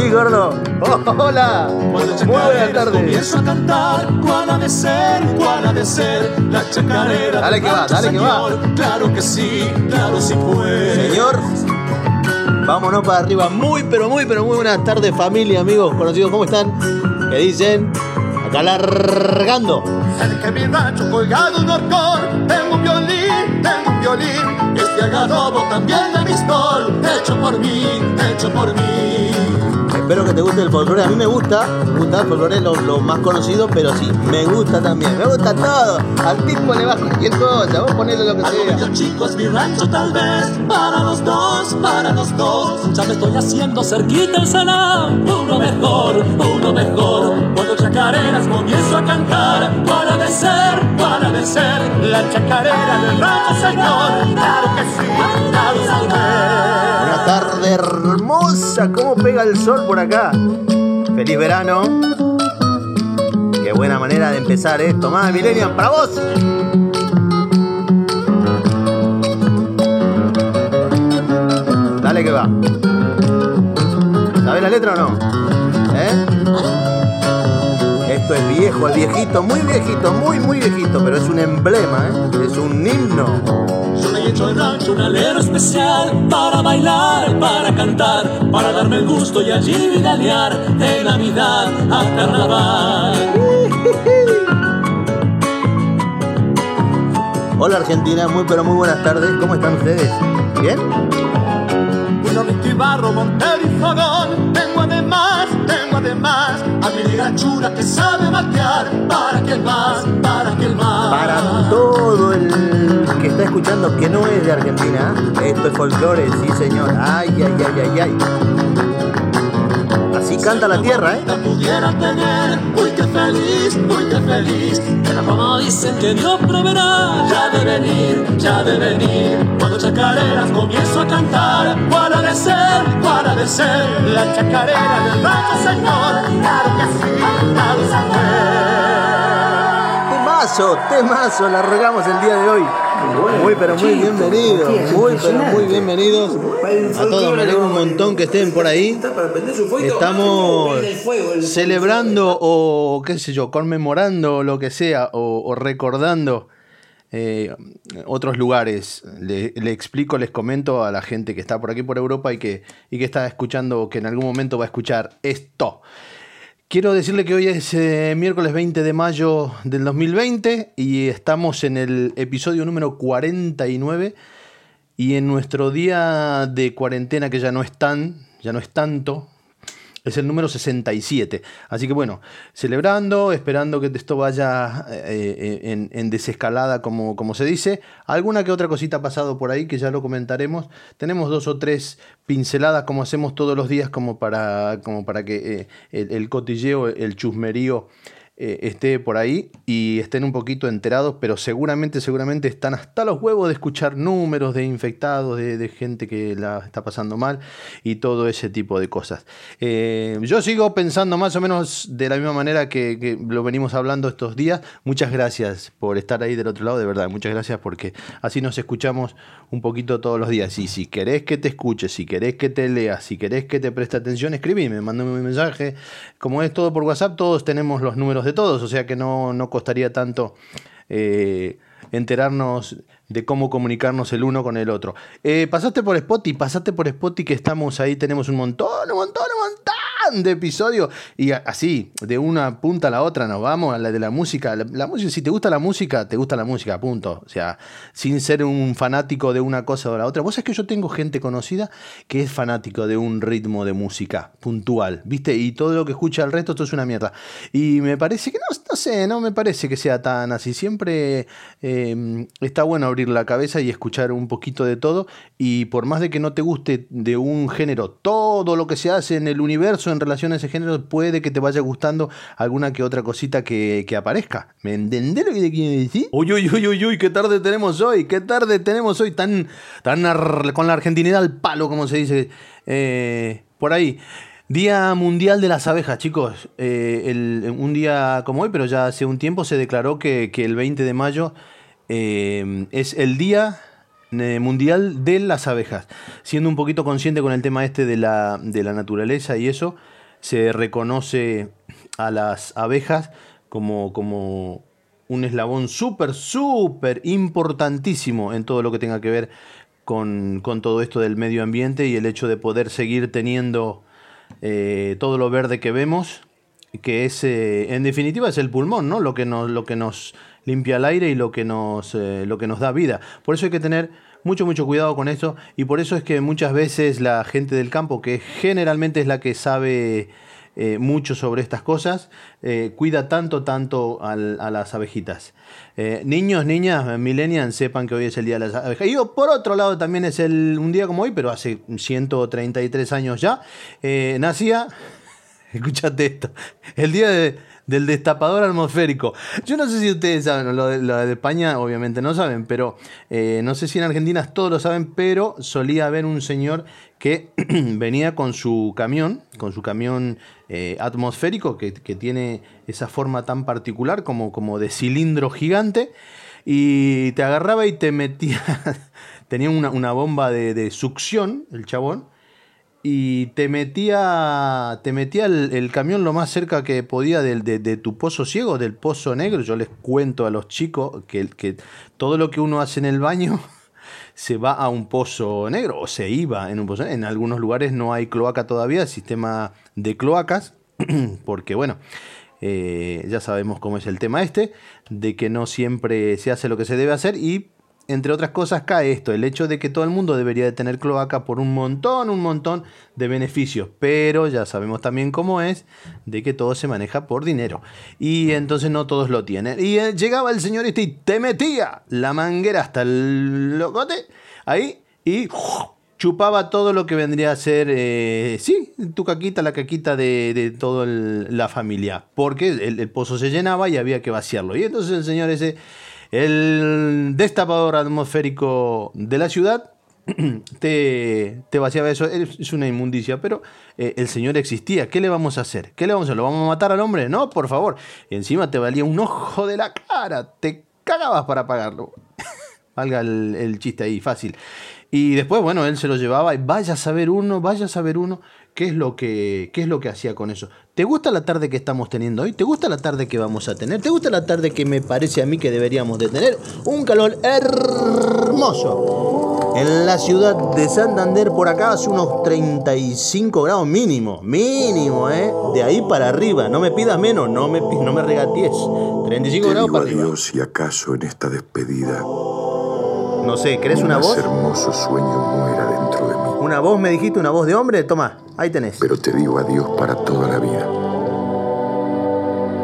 sorprendí, gordo. hola. Muy buenas tardes. Comienzo a cantar cuál ha de ser, cuál ha de ser la chacarera. Dale que va, dale que va. Claro que sí, claro sí puede. Señor, vámonos para arriba. Muy, pero muy, pero muy buenas tardes, familia, amigos, conocidos. ¿Cómo están? ¿Qué dicen? Acá largando. Cerca de mi rancho colgado un horcón, tengo un violín, tengo un violín. Este agarrobo también de mi hecho por mí, hecho por mí. Espero que te guste el folclore. A mí me gusta, me gusta el folclore, lo, lo más conocido, pero sí, me gusta también. Me gusta todo. Al tipo le vas cualquier cosa, vos ponele lo que Algo sea. medio chico es mi rancho tal vez, para los dos, para los dos. Ya me estoy haciendo cerquita el salón, uno mejor, uno mejor. Cuando chacareras comienzo a cantar, para de ser, para de ser, la chacarera del rancho señor. Claro que sí, claro sí. Una tarde hermosa, cómo pega el sol por acá. Feliz verano. Qué buena manera de empezar esto. Más Millennium, para vos. Dale que va. ¿Sabés la letra o no? Esto es viejo, es viejito, muy viejito, muy, muy viejito, pero es un emblema, ¿eh? Es un himno. Yo me he hecho el rancho un alero especial para bailar, para cantar, para darme el gusto y allí vidalear de Navidad a Carnaval. Hola Argentina, muy pero muy buenas tardes. ¿Cómo están ustedes? ¿Bien? Y barro, montero y fogón. Tengo además, a mi gachura que sabe batear. Para que el más, para que el más. Para todo el que está escuchando que no es de Argentina, esto es folclore, sí señor. Ay, ay, ay, ay, ay. Así canta la tierra, ¿eh? Feliz, uy qué feliz. Pero como dicen que Dios proveerá, ya de venir, ya de venir. Cuando chacareras comienzo a cantar, cuál ha de ser, cuál ha de ser. La chacarera del rancho señor, claro que sí, claro se Temazo, temazo, la regamos el día de hoy. Muy pero muy bienvenidos, muy pero muy bienvenidos a todos. Me alegro un montón que estén por ahí. Estamos celebrando o qué sé yo, conmemorando lo que sea o, o recordando eh, otros lugares. Le, le explico, les comento a la gente que está por aquí por Europa y que, y que está escuchando, que en algún momento va a escuchar esto. Quiero decirle que hoy es eh, miércoles 20 de mayo del 2020 y estamos en el episodio número 49 y en nuestro día de cuarentena que ya no es tan, ya no es tanto, es el número 67. Así que bueno, celebrando, esperando que esto vaya eh, eh, en, desescalada, como, como se dice. Alguna que otra cosita ha pasado por ahí que ya lo comentaremos. Tenemos dos o tres pinceladas como hacemos todos los días como para, como para que eh, el cotilleo, el chusmerío eh, esté por ahí y estén un poquito enterados, pero seguramente, seguramente están hasta los huevos de escuchar números de infectados, de, gente que la está pasando mal y todo ese tipo de cosas. Eh, yo sigo pensando más o menos de la misma manera que, lo venimos hablando estos días. Muchas gracias por estar ahí del otro lado, de verdad, muchas gracias porque así nos escuchamos un poquito todos los días. Y si querés que te escuche, si querés que te lea, si querés que te preste atención, escribime, mándame un mensaje. Como es todo por WhatsApp, todos tenemos los números de todos, o sea que no, no costaría tanto eh, enterarnos de cómo comunicarnos el uno con el otro. Eh, pasaste por Spotify, pasaste por Spotify que estamos ahí, tenemos un montón, un montón, un montón de episodios y así, de una punta a la otra nos vamos a la de la música. La, música, si te gusta la música, te gusta la música, punto. O sea, sin ser un fanático de una cosa o la otra. Vos sabés que yo tengo gente conocida que es fanático de un ritmo de música puntual, ¿viste? Y todo lo que escucha el resto, esto es una mierda. Y me parece que no, no sé, no me parece que sea tan así. Siempre eh, está bueno abrir la cabeza y escuchar un poquito de todo. Y por más de que no te guste de un género, todo lo que se hace en el universo en relación a ese género, puede que te vaya gustando alguna que otra cosita que, que aparezca. ¿Me entendés lo que te quiero decir? Uy, uy, uy, uy, uy, qué tarde tenemos hoy, qué tarde tenemos hoy, tan, tan con la argentinidad al palo, como se dice eh, por ahí. Día Mundial de las Abejas, chicos. Eh, un día como hoy, pero ya hace un tiempo se declaró que, que el 20 de mayo eh, es el día mundial de las abejas. Siendo un poquito consciente con el tema este de la, de la naturaleza y eso, se reconoce a las abejas como, como un eslabón súper, súper importantísimo en todo lo que tenga que ver con, todo esto del medio ambiente y el hecho de poder seguir teniendo eh, todo lo verde que vemos, que es, eh, en definitiva, es el pulmón, ¿no? Lo que nos, lo que nos limpia el aire y lo que, nos, eh, lo que nos da vida. Por eso hay que tener mucho, mucho cuidado con esto y por eso es que muchas veces la gente del campo, que generalmente es la que sabe eh, mucho sobre estas cosas, eh, cuida tanto, tanto a las abejitas. Niños, niñas, millennials, sepan que hoy es el Día de las Abejas. Y por otro lado también es el, un día como hoy, pero hace 133 años ya, nacía, escúchate esto, el día de del destapador atmosférico. Yo no sé si ustedes saben, lo de, España obviamente no saben, pero eh, no sé si en Argentina todos lo saben, pero solía haber un señor que venía con su camión, con su camión eh, atmosférico, que, tiene esa forma tan particular como, como de cilindro gigante, y te agarraba y te metía, tenía una, bomba de succión, el chabón, y te metía, te metía el, camión lo más cerca que podía de, tu pozo ciego, del pozo negro. Yo les cuento a los chicos que, que todo lo que uno hace en el baño se va a un pozo negro o se iba en un pozo En algunos lugares no hay cloaca todavía, sistema de cloacas, porque bueno, eh, ya sabemos cómo es el tema este, de que no siempre se hace lo que se debe hacer y entre otras cosas, cae esto, el hecho de que todo el mundo debería de tener cloaca por un montón, un montón de beneficios, pero ya sabemos también cómo es, de que todo se maneja por dinero. Y entonces no todos lo tienen. Y eh, llegaba el señor este y te metía la manguera hasta el locote, ahí, y chupaba todo lo que vendría a ser, eh, sí, tu caquita, la caquita de, toda la familia, porque el pozo se llenaba y había que vaciarlo. Y entonces el señor ese el destapador atmosférico de la ciudad te, te, vaciaba eso, es una inmundicia, pero eh, el Señor existía. ¿Qué le vamos a hacer? ¿Qué le vamos a hacer? ¿Lo vamos a matar al hombre? No, por favor. Y encima te valía un ojo de la cara, te cagabas para pagarlo. Valga el, el, chiste ahí, fácil. Y después, bueno, él se lo llevaba y vaya a saber uno, vaya a saber uno qué es lo que, qué es lo que hacía con eso. ¿Te gusta la tarde que estamos teniendo hoy? ¿Te gusta la tarde que vamos a tener? ¿Te gusta la tarde que me parece a mí que deberíamos de tener? Un calor hermoso. En la ciudad de Santander por acá hace unos 35 grados mínimo, mínimo, ¿eh? De ahí para arriba, no me pidas menos, no me, no me regaties. 35 grados para arriba. Dios, si acaso en esta despedida no sé, ¿crees una voz? hermoso sueño muera. ¿Una voz me dijiste? ¿Una voz de hombre? Toma, ahí tenés. Pero te digo adiós para toda la vida.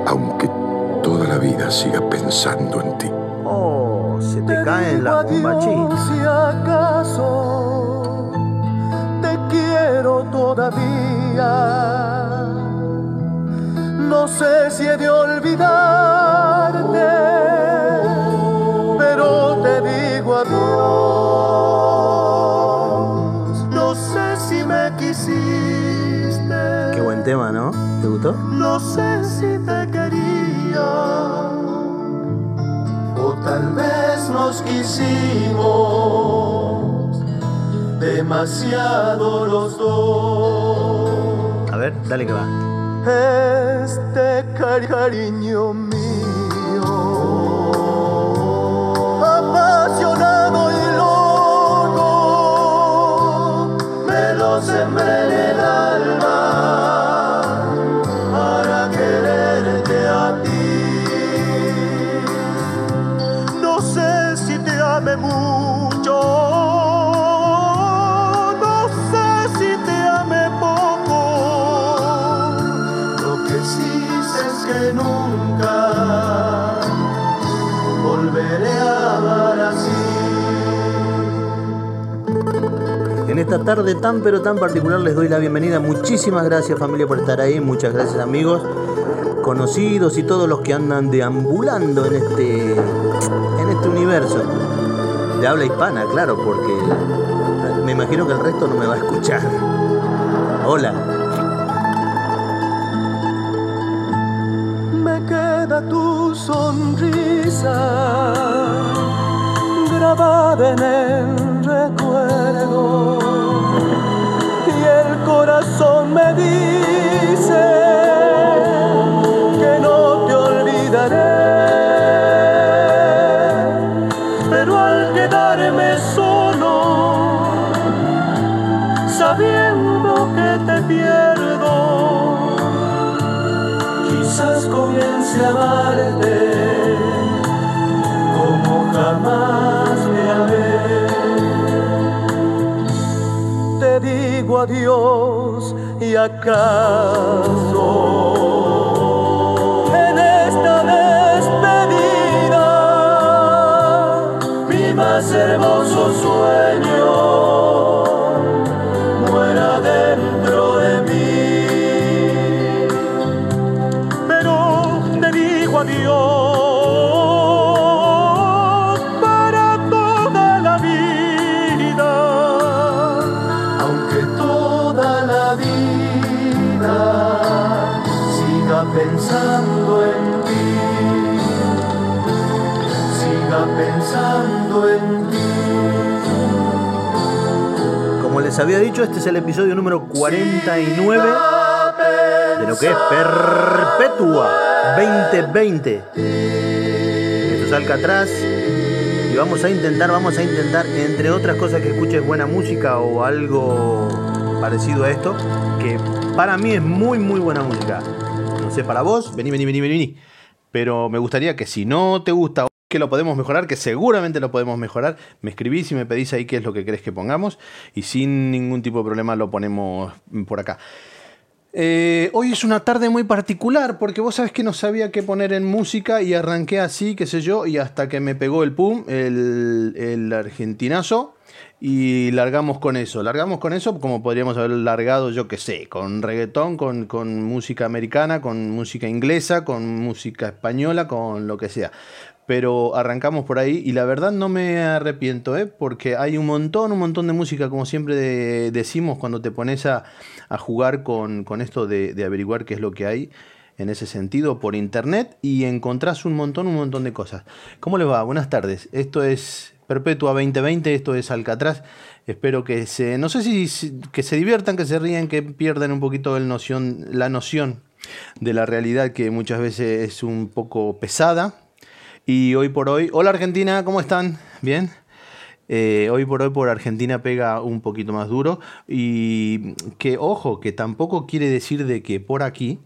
Aunque toda la vida siga pensando en ti. Oh, se te, caen las bombachitas. Si acaso te quiero todavía. No sé si he de olvidarte, No sé si te quería o tal vez nos quisimos demasiado los dos. A ver, dale que va. Este cariño tarde tan pero tan particular les doy la bienvenida. Muchísimas gracias familia por estar ahí. Muchas gracias amigos, conocidos y todos los que andan deambulando en este, en este universo de habla hispana, claro, porque me imagino que el resto no me va a escuchar. Hola. Me queda tu sonrisa grabada invaden el recuerdo y el corazón me dice este es el episodio número 49 de lo que es Perpetua 2020. Esto es Alcatraz y vamos a intentar, vamos a intentar, entre otras cosas, que escuches buena música o algo parecido a esto, que para mí es muy, muy buena música. No sé, para vos, vení, vení, vení, vení. Pero me gustaría que si no te gusta que lo podemos mejorar, que seguramente lo podemos mejorar, me escribís y me pedís ahí qué es lo que querés que pongamos y sin ningún tipo de problema lo ponemos por acá. Eh, hoy es una tarde muy particular porque vos sabés que no sabía qué poner en música y arranqué así, qué sé yo, y hasta que me pegó el pum, el, argentinazo, y largamos con eso. Largamos con eso como podríamos haber largado, yo qué sé, con reggaetón, con música americana, con música inglesa, con música española, con lo que sea pero arrancamos por ahí y la verdad no me arrepiento, ¿eh? porque hay un montón, un montón de música, como siempre de- decimos cuando te pones a, jugar con, esto de, averiguar qué es lo que hay en ese sentido por internet y encontrás un montón, un montón de cosas. ¿Cómo les va? Buenas tardes. Esto es Perpetua 2020, esto es Alcatraz. Espero que se, no sé si que se diviertan, que se ríen, que pierdan un poquito la noción de la realidad que muchas veces es un poco pesada. Y hoy por hoy, hola Argentina, ¿cómo están? ¿Bien? Eh, hoy por hoy por Argentina pega un poquito más duro y que ojo, que tampoco quiere decir de que por aquí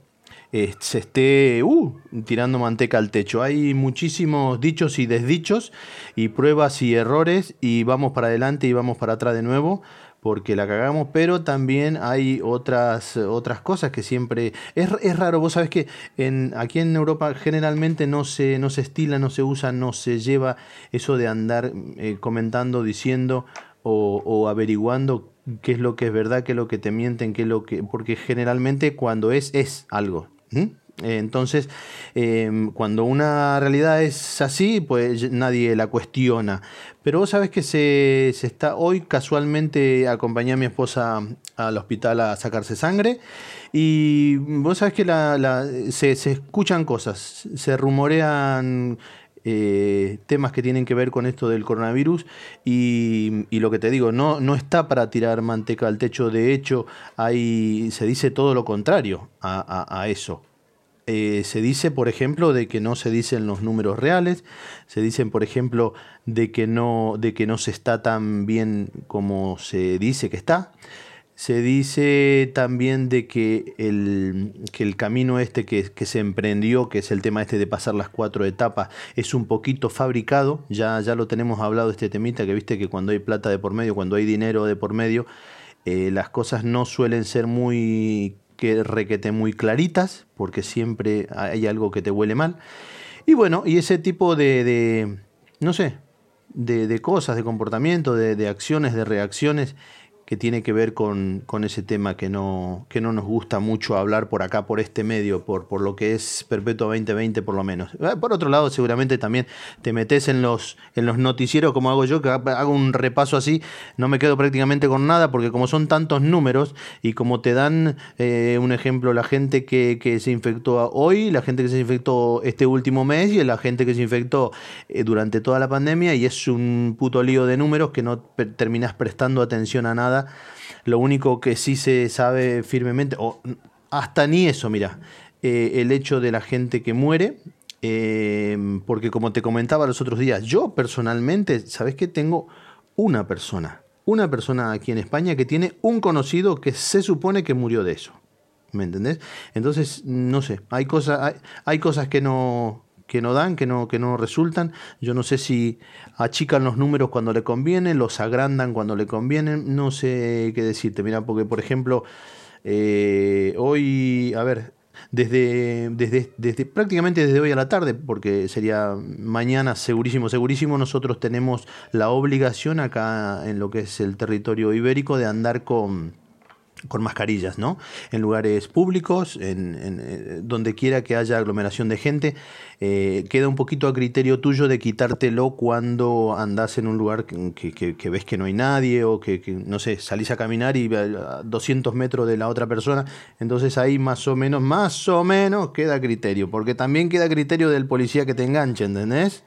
eh, se esté uh, tirando manteca al techo. Hay muchísimos dichos y desdichos y pruebas y errores y vamos para adelante y vamos para atrás de nuevo porque la cagamos, pero también hay otras, otras cosas que siempre... Es, es raro, vos sabés que en, aquí en Europa generalmente no se, no se estila, no se usa, no se lleva eso de andar eh, comentando, diciendo o, o averiguando qué es lo que es verdad, qué es lo que te mienten, qué es lo que... Porque generalmente cuando es, es algo. Eh, Entonces, eh, cuando una realidad es así, pues nadie la cuestiona. Pero vos sabés que se, se está. Hoy casualmente acompañé a mi esposa al hospital a sacarse sangre. Y vos sabés que se, se escuchan cosas, se rumorean eh, temas que tienen que ver con esto del coronavirus y, lo que te digo, no, no está para tirar manteca al techo, de hecho hay, se dice todo lo contrario a eso. Eh, se dice, por ejemplo, de que no se dicen los números reales, se dicen, por ejemplo, de que no, de que no se está tan bien como se dice que está. Se dice también de que el, que el camino este que, que se emprendió, que es el tema este de pasar las cuatro etapas, es un poquito fabricado. Ya, ya lo tenemos hablado este temita, que viste que cuando hay plata de por medio, cuando hay dinero de por medio, eh, las cosas no suelen ser muy que requete muy claritas, porque siempre hay algo que te huele mal. Y bueno, y ese tipo de, de no sé, de, de cosas, de comportamiento, de, de acciones, de reacciones que tiene que ver con, ese tema que no, que no nos gusta mucho hablar por acá, por este medio, por, por lo que es Perpetuo 2020 por lo menos. Eh, por otro lado, seguramente también te metes en los, en los noticieros como hago yo, que hago un repaso así, no me quedo prácticamente con nada, porque como son tantos números y como te dan eh, un ejemplo, la gente que, que, se infectó hoy, la gente que se infectó este último mes y la gente que se infectó eh, durante toda la pandemia, y es un puto lío de números que no terminas prestando atención a nada lo único que sí se sabe firmemente, o hasta ni eso, mira, eh, el hecho de la gente que muere, eh, porque como te comentaba los otros días, yo personalmente, ¿sabes qué? Tengo una persona, una persona aquí en España que tiene un conocido que se supone que murió de eso. ¿Me entendés? Entonces, no sé, hay, cosas, hay cosas que no, que no dan, que no, que no resultan. Yo no sé si achican los números cuando le conviene, los agrandan cuando le conviene, no sé qué decirte. Mira, porque por ejemplo, eh, hoy, a ver, desde, desde, desde, prácticamente desde hoy a la tarde, porque sería mañana segurísimo, segurísimo, nosotros tenemos la obligación acá en lo que es el territorio ibérico de andar con con mascarillas, ¿no? En lugares públicos, en, eh, donde quiera que haya aglomeración de gente, eh, queda un poquito a criterio tuyo de quitártelo cuando andás en un lugar que, ves que no hay nadie o que, no sé, salís a caminar y a 200 metros de la otra persona, entonces ahí más o menos, más o menos queda a criterio, porque también queda a criterio del policía que te enganche, ¿entendés?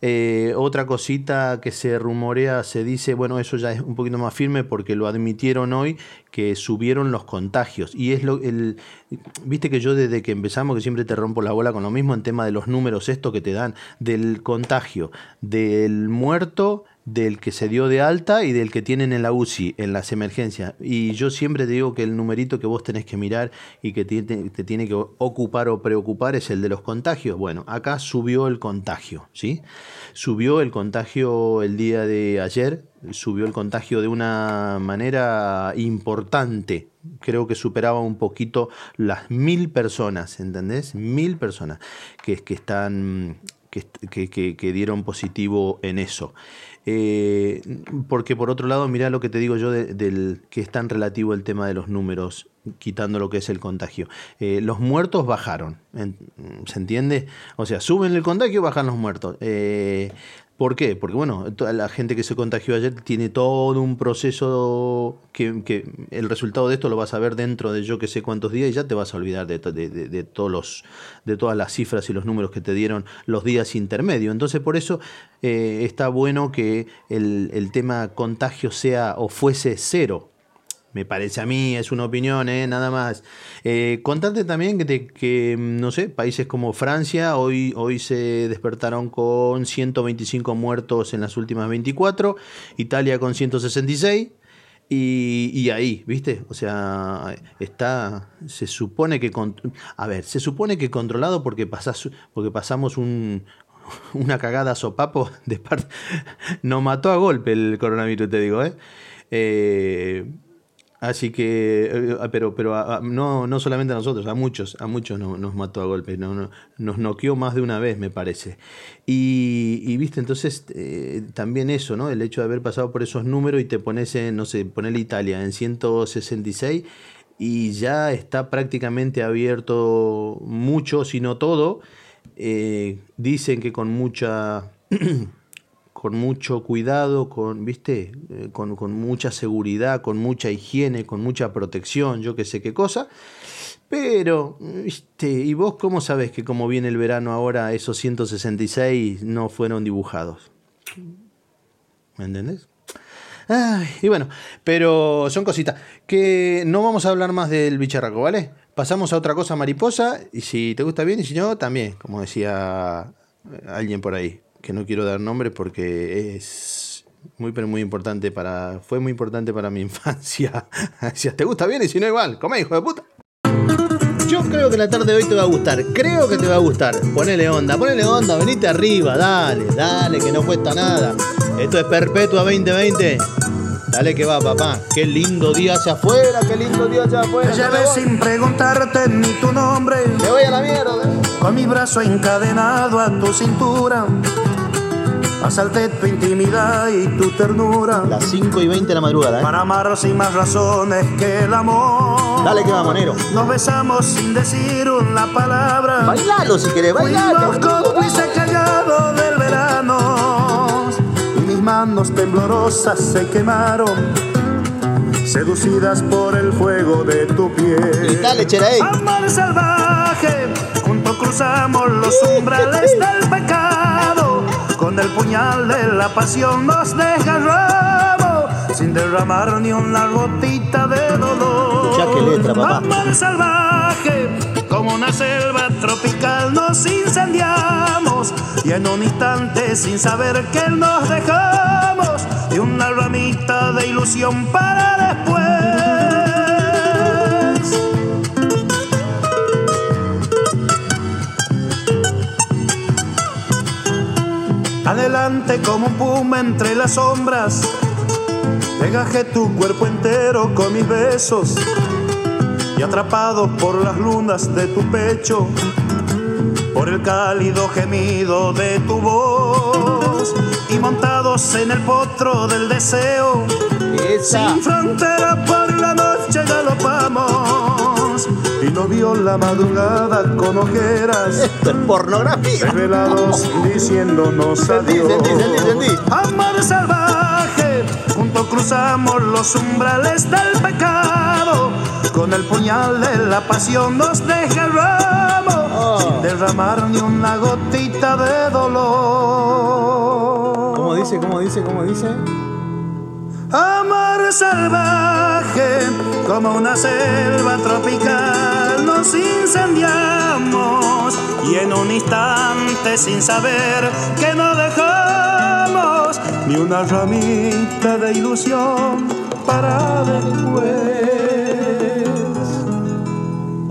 Eh, otra cosita que se rumorea, se dice, bueno, eso ya es un poquito más firme porque lo admitieron hoy, que subieron los contagios. Y es lo, el, viste que yo desde que empezamos, que siempre te rompo la bola con lo mismo en tema de los números, esto que te dan, del contagio, del muerto del que se dio de alta y del que tienen en la UCI, en las emergencias. Y yo siempre te digo que el numerito que vos tenés que mirar y que te, tiene que ocupar o preocupar es el de los contagios. Bueno, acá subió el contagio, ¿sí? Subió el contagio el día de ayer, subió el contagio de una manera importante. Creo que superaba un poquito las mil personas, ¿entendés? Mil personas que, que están que, que, que, dieron positivo en eso. Eh, porque por otro lado, mira lo que te digo yo del que es tan relativo el tema de los números, quitando lo que es el contagio. Eh, los muertos bajaron, ¿se entiende? O sea, suben el contagio, bajan los muertos. Eh, ¿Por qué? Porque bueno, toda la gente que se contagió ayer tiene todo un proceso que, el resultado de esto lo vas a ver dentro de yo que sé cuántos días y ya te vas a olvidar de, todos los, de todas las cifras y los números que te dieron los días intermedios. Entonces por eso eh, está bueno que el tema contagio sea o fuese cero me parece a mí, es una opinión, ¿eh? nada más. Eh, contarte también que, que, no sé, países como Francia hoy, hoy se despertaron con 125 muertos en las últimas 24, Italia con 166. Y, y, ahí, ¿viste? O sea, está, se supone que, a ver, se supone que controlado porque, pasas, porque pasamos un, una cagada sopapo de parte, nos mató a golpe el coronavirus, te digo, ¿eh? eh Así que, eh, pero, pero no, no solamente a nosotros, a muchos, a muchos nos mató a golpe, no, nos noqueó más de una vez, me parece. Y, viste, entonces eh, también eso, ¿no? El hecho de haber pasado por esos números y te pones en, no sé, poner Italia en 166 y ya está prácticamente abierto mucho, si no todo. Eh, dicen que con mucha con mucho cuidado, con, ¿viste? Eh, con, mucha seguridad, con mucha higiene, con mucha protección, yo qué sé qué cosa. Pero, ¿viste? ¿Y vos cómo sabés que como viene el verano ahora esos 166 no fueron dibujados? ¿Me entendés? y bueno, pero son cositas. Que no vamos a hablar más del bicharraco, ¿vale? Pasamos a otra cosa mariposa. Y si te gusta bien y si no, también, como decía alguien por ahí que no quiero dar nombre porque es muy pero muy importante para fue muy importante para mi infancia. si te gusta bien y si no igual, come hijo de puta. Yo creo que la tarde de hoy te va a gustar, creo que te va a gustar. Ponele onda, ponele onda, venite arriba, dale, dale, que no cuesta nada. Esto es Perpetua 2020. Dale que va, papá. Qué lindo día hacia afuera, qué lindo día hacia afuera. Ya ves sin preguntarte ni tu nombre. Me voy a la mierda. Con mi brazo encadenado a tu cintura Asalté tu intimidad y tu ternura. Las 5 y 20 de la madrugada, ¿eh? Para amar sin más razones que el amor. Dale que va, manero. Nos besamos sin decir una palabra. Bailalo si querés, bailalo. Callados del verano. Y mis manos temblorosas se quemaron. Seducidas por el fuego de tu piel. Dale, Cheraey. Amor salvaje, juntos cruzamos los umbrales del pecado. Con el puñal de la pasión nos desgarramos, sin derramar ni una gotita de dolor. Escuchá qué letra, papá. Amor salvaje, como una selva tropical nos incendiamos. Y en un instante, sin saber que nos dejamos, y una ramita de ilusión para Adelante como un puma entre las sombras. Pegajé tu cuerpo entero con mis besos. Y atrapados por las lunas de tu pecho, por el cálido gemido de tu voz. Y montados en el potro del deseo, Esa. sin frontera por la noche galopamos. Y no vio la madrugada con ojeras. Esto es pornografía. Revelados diciéndonos adiós. sentí, sentí, sentí. Amor salvaje, juntos cruzamos los umbrales del pecado. Con el puñal de la pasión nos desgarramos, Oh. sin derramar ni una gotita de dolor. ¿Cómo dice? ¿Cómo dice? ¿Cómo dice? Amor salvaje, como una selva tropical, nos incendiamos y en un instante sin saber que no dejamos ni una ramita de ilusión para después.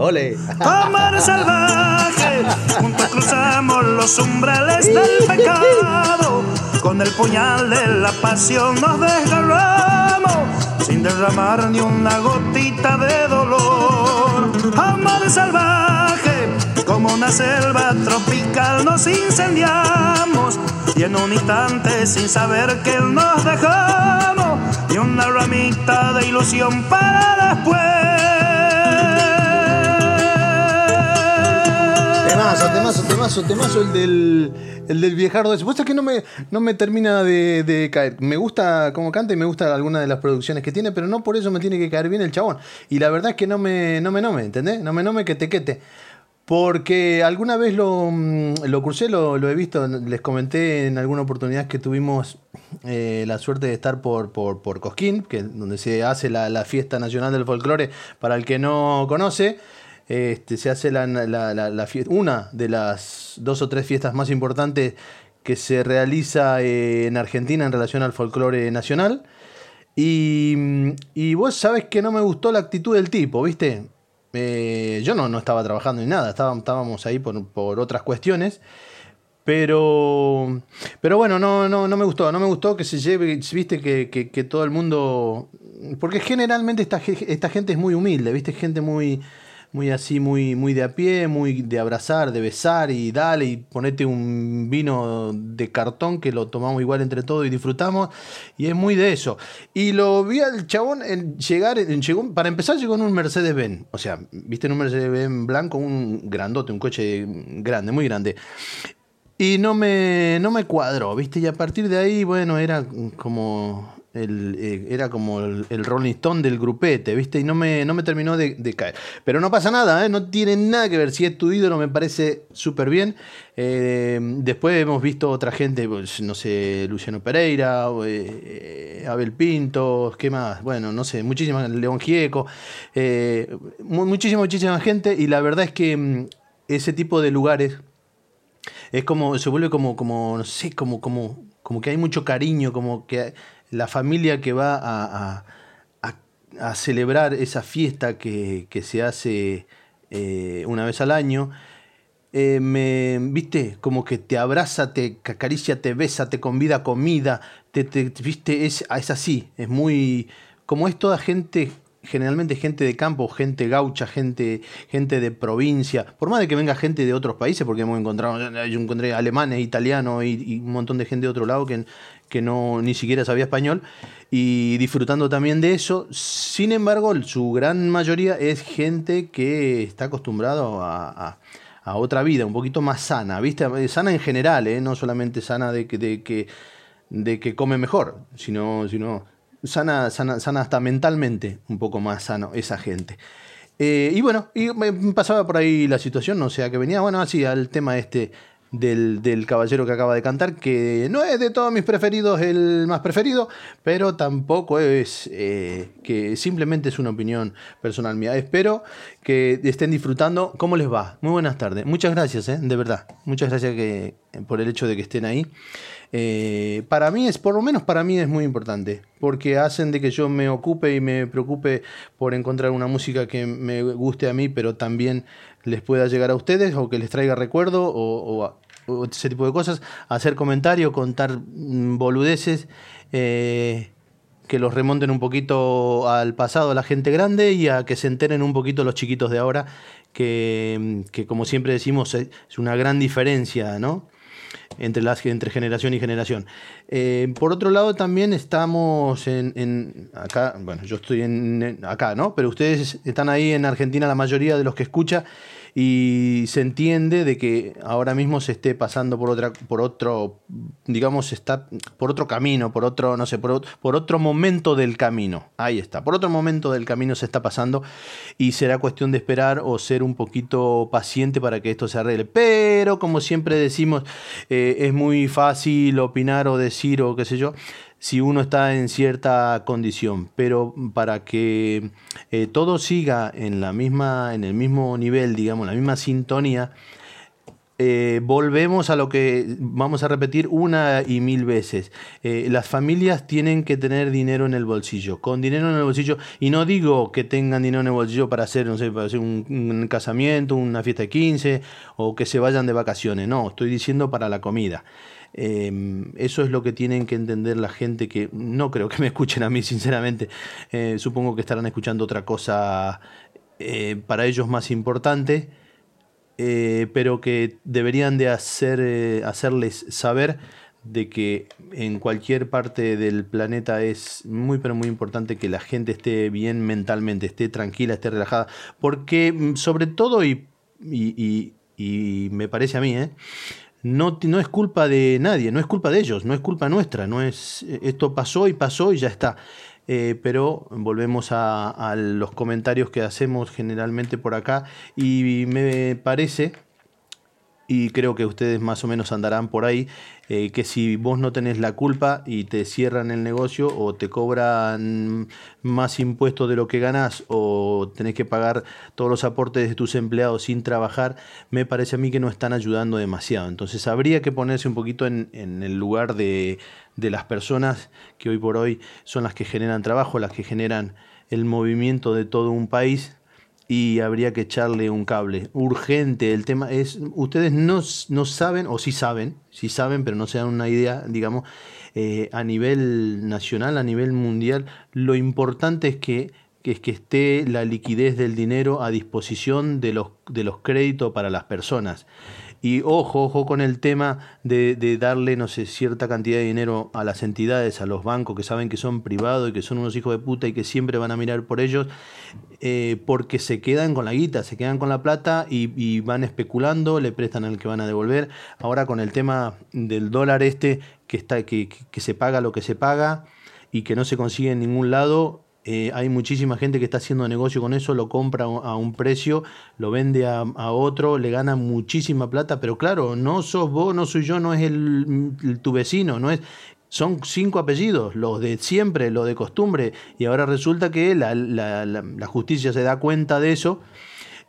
Ole. Amor salvaje, juntos cruzamos los umbrales del pecado. Con el puñal de la pasión nos desgarramos, sin derramar ni una gotita de dolor. Amor salvaje, como una selva tropical nos incendiamos. Y en un instante, sin saber que nos dejamos, ni una ramita de ilusión para después. Temazo, temazo, temazo, temazo el del, el del viejardo. Vos sabés que no me, no me termina de, caer. Me gusta cómo canta y me gusta alguna de las producciones que tiene, pero no por eso me tiene que caer bien el chabón. Y la verdad es que no me, no me nome, ¿entendés? No me nome que te quete. Porque alguna vez lo, mm, lo cursé, lo, lo he visto, les comenté en alguna oportunidad que tuvimos eh, la suerte de estar por, por, por Cosquín, que es donde se hace la, la fiesta nacional del folclore, para el que no conoce. Este, se hace una de las dos o tres fiestas más importantes que se realiza eh, en Argentina en relación al folclore nacional. Y, mm, y vos sabés que no me gustó la actitud del tipo, ¿viste? Eh, yo no, no estaba trabajando ni nada, estábamos, ahí por, por otras cuestiones. Pero, pero bueno, no, no, no me gustó, no me gustó que se lleve, viste, que, que- que todo el mundo... Porque generalmente esta, esta gente es muy humilde, viste, gente muy, muy así, muy, muy de a pie, muy de abrazar, de besar y dale y ponete un vino de cartón que lo tomamos igual entre todos y disfrutamos. Y es muy de eso. Y lo vi al chabón en llegar, en- para empezar llegó en un Mercedes-Benz. O sea, viste en un Mercedes-Benz blanco, un grandote, un coche grande, muy grande. Y no me, no me cuadró, ¿viste? Y a partir de ahí, bueno, era como el, eh, era como el, Rolling Stone del grupete, ¿viste? Y no me, no me terminó de, caer. Pero no pasa nada, ¿eh? No tiene nada que ver. Si es tu ídolo, me parece súper bien. Eh, después hemos visto otra gente, pues, no sé, Luciano Pereira, Abel Pinto, ¿qué más? Bueno, no sé, muchísima, León Gieco, mu- muchísima, muchísima gente. Y la verdad es que mm, ese tipo de lugares es como, se vuelve como, como no sé, como, como, como que hay mucho cariño, como que la familia que va a, a- celebrar esa fiesta que, que se hace eh, una vez al año, eh, me, viste, como que te abraza, te acaricia, te besa, te convida a comida, te, te- viste, es, es así, es muy, como es toda gente generalmente gente de campo, gente gaucha, gente, gente de provincia, por más de que venga gente de otros países, porque hemos encontrado, yo encontré alemanes, italianos y, un montón de gente de otro lado que, que no ni siquiera sabía español, y disfrutando también de eso. Sin embargo, su gran mayoría es gente que está acostumbrado a, otra vida, un poquito más sana, ¿viste? Sana en general, ¿eh? no solamente sana de que, de que, de que come mejor, sino, sino sana, sana, sana hasta mentalmente, un poco más sano esa gente. Eh, y bueno, y pasaba por ahí la situación, no sé a qué venía, bueno, así al tema este del, caballero que acaba de cantar, que no es de todos mis preferidos el más preferido, pero tampoco es eh, que simplemente es una opinión personal mía. Espero que estén disfrutando. ¿Cómo les va? Muy buenas tardes. Muchas gracias, eh, de verdad. Muchas gracias que, por el hecho de que estén ahí. Eh, para mí es, por lo menos para mí es muy importante, porque hacen de que yo me ocupe y me preocupe por encontrar una música que me guste a mí, pero también les pueda llegar a ustedes o que les traiga recuerdo o, ese tipo de cosas, hacer comentarios, contar mm, boludeces. Eh, que los remonten un poquito al pasado a la gente grande y a que se enteren un poquito los chiquitos de ahora, que, que como siempre decimos es una gran diferencia, ¿no? entre, las, entre generación y generación. Eh, por otro lado, también estamos en, acá, bueno, yo estoy en, acá, ¿no? Pero ustedes están ahí en Argentina, la mayoría de los que escucha, y se entiende de que ahora mismo se esté pasando por otra por otro digamos está por otro camino por otro no sé por, por otro momento del camino ahí está por otro momento del camino se está pasando y será cuestión de esperar o ser un poquito paciente para que esto se arregle pero como siempre decimos eh, es muy fácil opinar o decir o qué sé yo si uno está en cierta condición, pero para que eh, todo siga en, la misma, en el mismo nivel, digamos, la misma sintonía, eh, volvemos a lo que vamos a repetir una y mil veces. Eh, las familias tienen que tener dinero en el bolsillo. Con dinero en el bolsillo, y no digo que tengan dinero en el bolsillo para hacer, no sé, para hacer un, un casamiento, una fiesta de 15 o que se vayan de vacaciones. No, estoy diciendo para la comida. Em, eso es lo que tienen que entender la gente que no creo que me escuchen a mí, sinceramente. Eh, supongo que estarán escuchando otra cosa eh, para ellos más importante, eh, pero que deberían de hacer, hacerles saber de que en cualquier parte del planeta es muy pero muy importante que la gente esté bien mentalmente, esté tranquila, esté relajada, porque mm, sobre todo y, y, y me parece a mí, ¿eh? No, no es culpa de nadie, no es culpa de ellos, no es culpa nuestra, no es esto pasó y pasó y ya está. Eh, pero volvemos a, a, los comentarios que hacemos generalmente por acá y me parece y creo que ustedes más o menos andarán por ahí, eh, que si vos no tenés la culpa y te cierran el negocio o te cobran más impuestos de lo que ganás o tenés que pagar todos los aportes de tus empleados sin trabajar, me parece a mí que no están ayudando demasiado. Entonces habría que ponerse un poquito en, en el lugar de, de las personas que hoy por hoy son las que generan trabajo, las que generan el movimiento de todo un país y habría que echarle un cable. Urgente, el tema es, ustedes no, no saben, o sí saben, sí saben, pero no se dan una idea, digamos, eh, a nivel nacional, a nivel mundial, lo importante es que, que, es que esté la liquidez del dinero a disposición de los, de los créditos para las personas. Y ojo, ojo con el tema de, darle, no sé, cierta cantidad de dinero a las entidades, a los bancos que saben que son privados y que son unos hijos de puta y que siempre van a mirar por ellos, eh, porque se quedan con la guita, se quedan con la plata y, van especulando, le prestan al que van a devolver. Ahora con el tema del dólar este, que, está, que, que se paga lo que se paga y que no se consigue en ningún lado, eh, hay muchísima gente que está haciendo negocio con eso, lo compra a un precio, lo vende a, otro, le gana muchísima plata, pero claro, no sos vos, no soy yo, no es el, tu vecino, no es son cinco apellidos, los de siempre, los de costumbre, y ahora resulta que la, la justicia se da cuenta de eso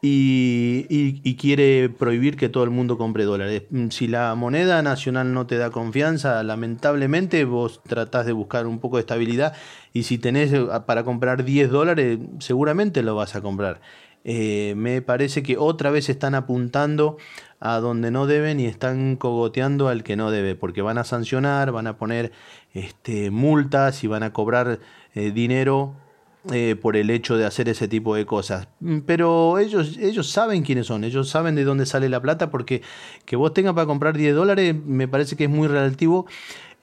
y, quiere prohibir que todo el mundo compre dólares. Mm, si la moneda nacional no te da confianza, lamentablemente vos tratás de buscar un poco de estabilidad y si tenés eh, para comprar 10 dólares, seguramente lo vas a comprar. Eh, me parece que otra vez están apuntando a donde no deben y están cogoteando al que no debe, porque van a sancionar, van a poner este, multas y van a cobrar eh, dinero eh, por el hecho de hacer ese tipo de cosas. Mm, pero ellos, ellos saben quiénes son, ellos saben de dónde sale la plata, porque que vos tengas para comprar 10 dólares me parece que es muy relativo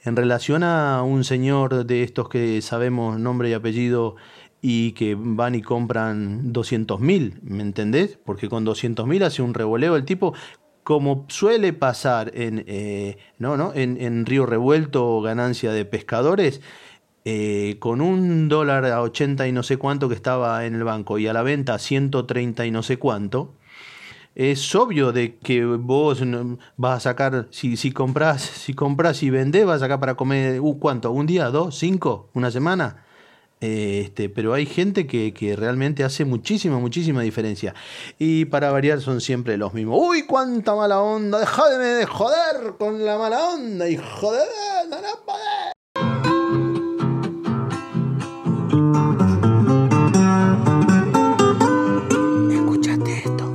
en relación a un señor de estos que sabemos nombre y apellido y que van y compran 200 mil, ¿me entendés? Porque con 200 mil hace un revoleo el tipo, como suele pasar en, eh, ¿no, no? En, en, Río Revuelto, ganancia de pescadores, eh, con un dólar a 80 y no sé cuánto que estaba en el banco y a la venta a 130 y no sé cuánto, es obvio de que vos vas a sacar, si, si compras, si compras y vendés, vas a sacar para comer, uh, ¿cuánto? ¿Un día? ¿Dos? ¿Cinco? ¿Una semana? Este, pero hay gente que, que, realmente hace muchísima, muchísima diferencia. Y para variar son siempre los mismos. ¡Uy, cuánta mala onda! ¡Dejadme de joder con la mala onda! ¡Y joder! ¡No, no! Escúchate esto.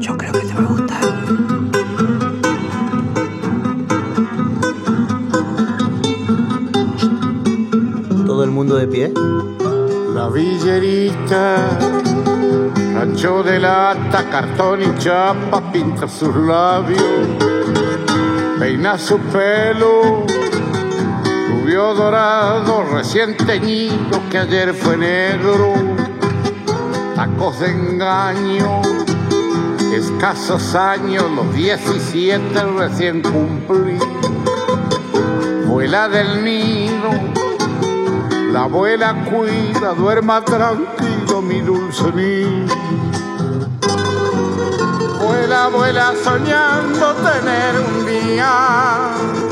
Yo creo que te va a gustar. Todo el mundo de pie. La villerita, rancho de lata, cartón y chapa, pinta sus labios, peina su pelo, rubio dorado, recién teñido que ayer fue negro, tacos de engaño, escasos años, los 17 recién cumplí, vuela del nido la abuela cuida, duerma tranquilo mi dulce niño. Vuela, abuela soñando tener un día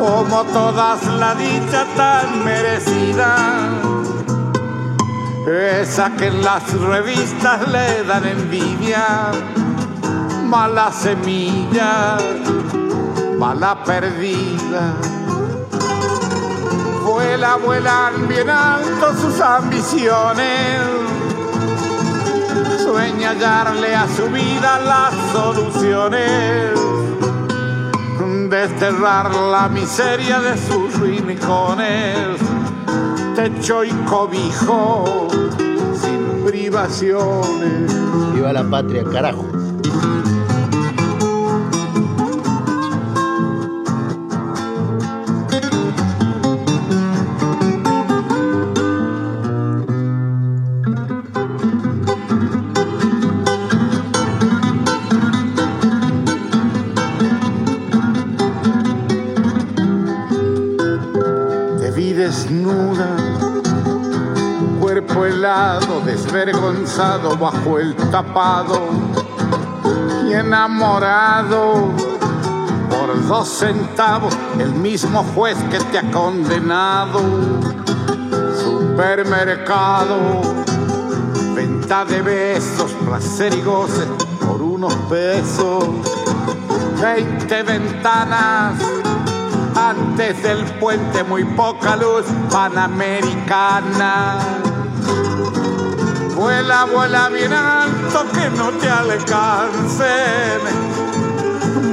como todas la dicha tan merecida. Esa que en las revistas le dan envidia, mala semilla, mala perdida vuela, vuelan bien alto sus ambiciones. Sueña hallarle a su vida las soluciones, desterrar la miseria de sus rincones, techo y cobijo sin privaciones. Viva la patria, carajo. Bajo el tapado y enamorado por dos centavos el mismo juez que te ha condenado. Supermercado, venta de besos, placer y por unos pesos. Veinte ventanas antes del puente, muy poca luz panamericana Vuela, vuela bien alto que no te alcancen.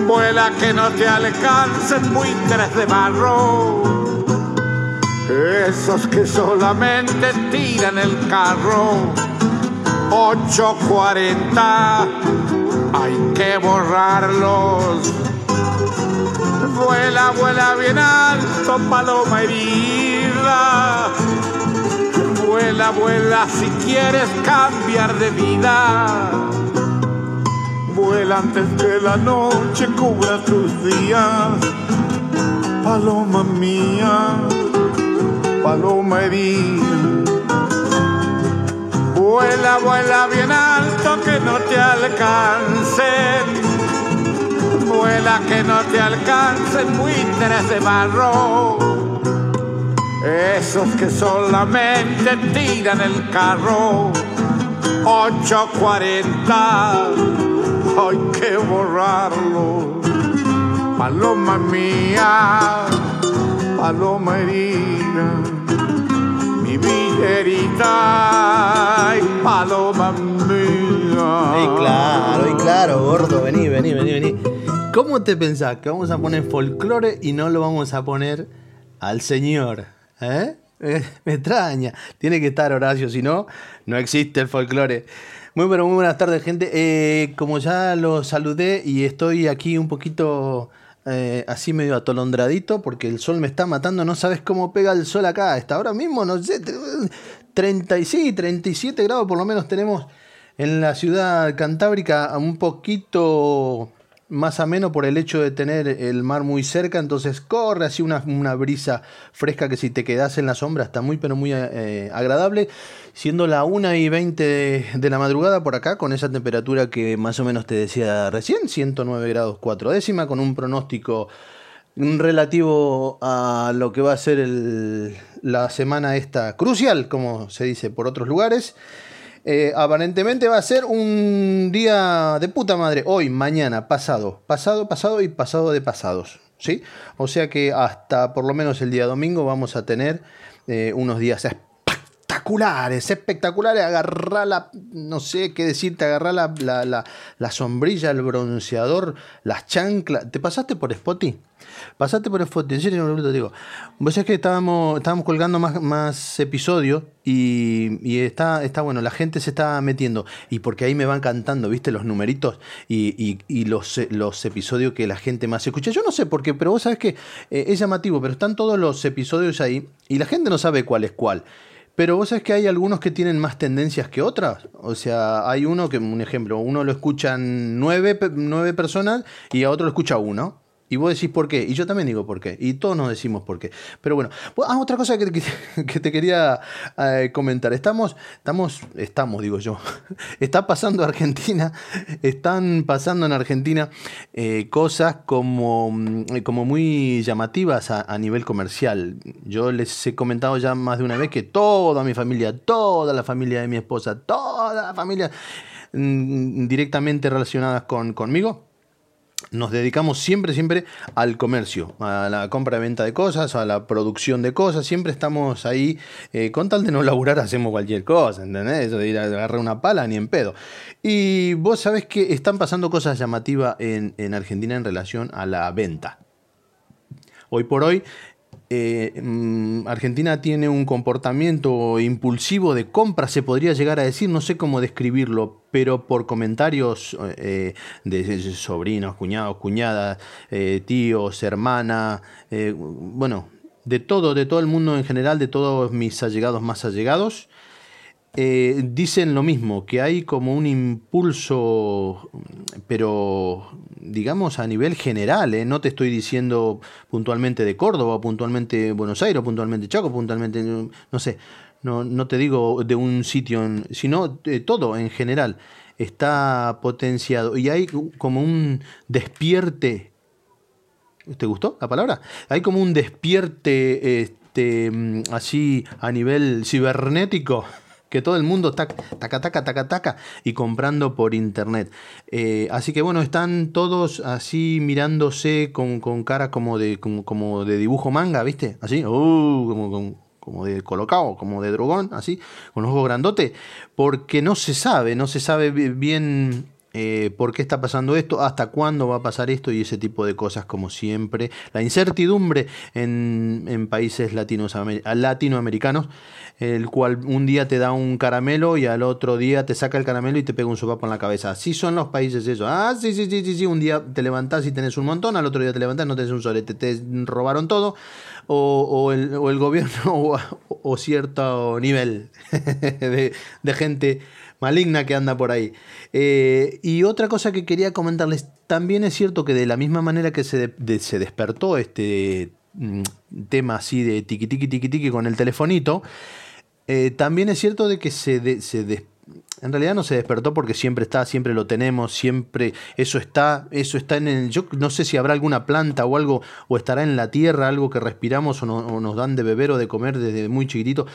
Vuela que no te alcancen buitres de barro. Esos que solamente tiran el carro. 840, hay que borrarlos. Vuela, vuela bien alto, paloma herida Vuela, vuela si quieres cambiar de vida. Vuela antes que la noche cubra tus días. Paloma mía, paloma herida. Vuela, vuela bien alto que no te alcancen. Vuela que no te alcancen buitres de barro esos que solamente tiran el carro. 840 hay que borrarlo. Paloma mía paloma herida. Mi villerita y paloma mía. Ay, claro, ay, claro, gordo, vení, vení, vení, vení. ¿Cómo te pensás que vamos a poner folclore y no lo vamos a poner al señor? ¿Eh? Me extraña. Tiene que estar Horacio, si no, no existe el folclore. Muy, pero muy buenas tardes, gente. Eh, como ya lo saludé y estoy aquí un poquito eh, así medio atolondradito porque el sol me está matando. No sabes cómo pega el sol acá. Está ahora mismo, no sé, 30 y sí, 37 grados por lo menos tenemos en la ciudad cantábrica. Un poquito más ameno por el hecho de tener el mar muy cerca, entonces corre así una, brisa fresca que si te quedas en la sombra está muy pero muy eh, agradable, siendo la 1 y 20 de, la madrugada por acá, con esa temperatura que más o menos te decía recién, 109 grados 4 décima, con un pronóstico relativo a lo que va a ser el, la semana esta crucial, como se dice por otros lugares. Eh, aparentemente va a ser un día de puta madre. Hoy, mañana, pasado, pasado, pasado y pasado de pasados. ¿sí? O sea que hasta por lo menos el día domingo vamos a tener eh, unos días espectaculares, espectaculares. Agarrar la, no sé qué decirte, agarrar la, la, la, sombrilla, el bronceador, las chanclas. ¿Te pasaste por Spotty? Pasaste por Spotty, en serio, te digo. Vos sabés que estábamos, estábamos colgando más, más episodios y, y, está, está bueno, la gente se está metiendo. Y porque ahí me van cantando, ¿viste? Los numeritos y, y, y los, los episodios que la gente más escucha. Yo no sé por qué, pero vos sabés que eh, es llamativo, pero están todos los episodios ahí y la gente no sabe cuál es cuál. Pero vos sabés que hay algunos que tienen más tendencias que otras. O sea, hay uno que, un ejemplo, uno lo escuchan nueve, nueve personas y a otro lo escucha uno. Y vos decís por qué, y yo también digo por qué, y todos nos decimos por qué. Pero bueno, ah, otra cosa que, que, te quería eh, comentar. Estamos, estamos, estamos, digo yo, está pasando Argentina, están pasando en Argentina eh, cosas como, mm, como muy llamativas a, nivel comercial. Yo les he comentado ya más de una vez que toda mi familia, toda la familia de mi esposa, toda la familia mm, directamente relacionadas con, conmigo, nos dedicamos siempre, siempre al comercio, a la compra-venta de cosas, a la producción de cosas. Siempre estamos ahí, eh, con tal de no laburar, hacemos cualquier cosa, ¿entendés? Eso de ir a agarrar una pala ni en pedo. Y vos sabés que están pasando cosas llamativas en, en Argentina en relación a la venta. Hoy por hoy eh, mm, Argentina tiene un comportamiento impulsivo de compra, se podría llegar a decir, no sé cómo describirlo, pero por comentarios eh, de sobrinos, cuñados, cuñadas, eh, tíos, hermana, bueno, de todo, de todo el mundo en general, de todos mis allegados más allegados, eh, dicen lo mismo, que hay como un impulso, pero digamos a nivel general, ¿eh? no te estoy diciendo puntualmente de Córdoba, puntualmente Buenos Aires, puntualmente Chaco, puntualmente, no sé, no, no te digo de un sitio, sino todo en general está potenciado y hay como un despierte. ¿Te gustó la palabra? Hay como un despierte este, mm, así a nivel cibernético que todo el mundo está taca, taca, taca, taca y comprando por internet. Eh, así que bueno, están todos así mirándose con, con cara como de, como, de dibujo manga, ¿viste? Así, uh, como, como, de colocado, como de dragón, así, con los ojos grandotes, porque no se sabe, no se sabe bien eh, por qué está pasando esto, hasta cuándo va a pasar esto y ese tipo de cosas como siempre. La incertidumbre en, en países latinoamericanos, el cual un día te da un caramelo y al otro día te saca el caramelo y te pega un sopapo en la cabeza. Así son los países eso. Ah, sí, sí, sí, sí, sí. Un día te levantás y tenés un montón, al otro día te levantás y no tenés un solete, te robaron todo. O, el, o el, gobierno o, cierto nivel de, de gente maligna que anda por ahí. Eh, y otra cosa que quería comentarles, también es cierto que de la misma manera que se, se despertó este mm, tema así de tiqui tiqui tiqui tiqui con el telefonito, eh, también es cierto de que se, se en realidad no se despertó porque siempre está, siempre lo tenemos, siempre eso está, eso está en el, yo no sé si habrá alguna planta o algo, o estará en la tierra, algo que respiramos o, o nos dan de beber o de comer desde muy chiquitito,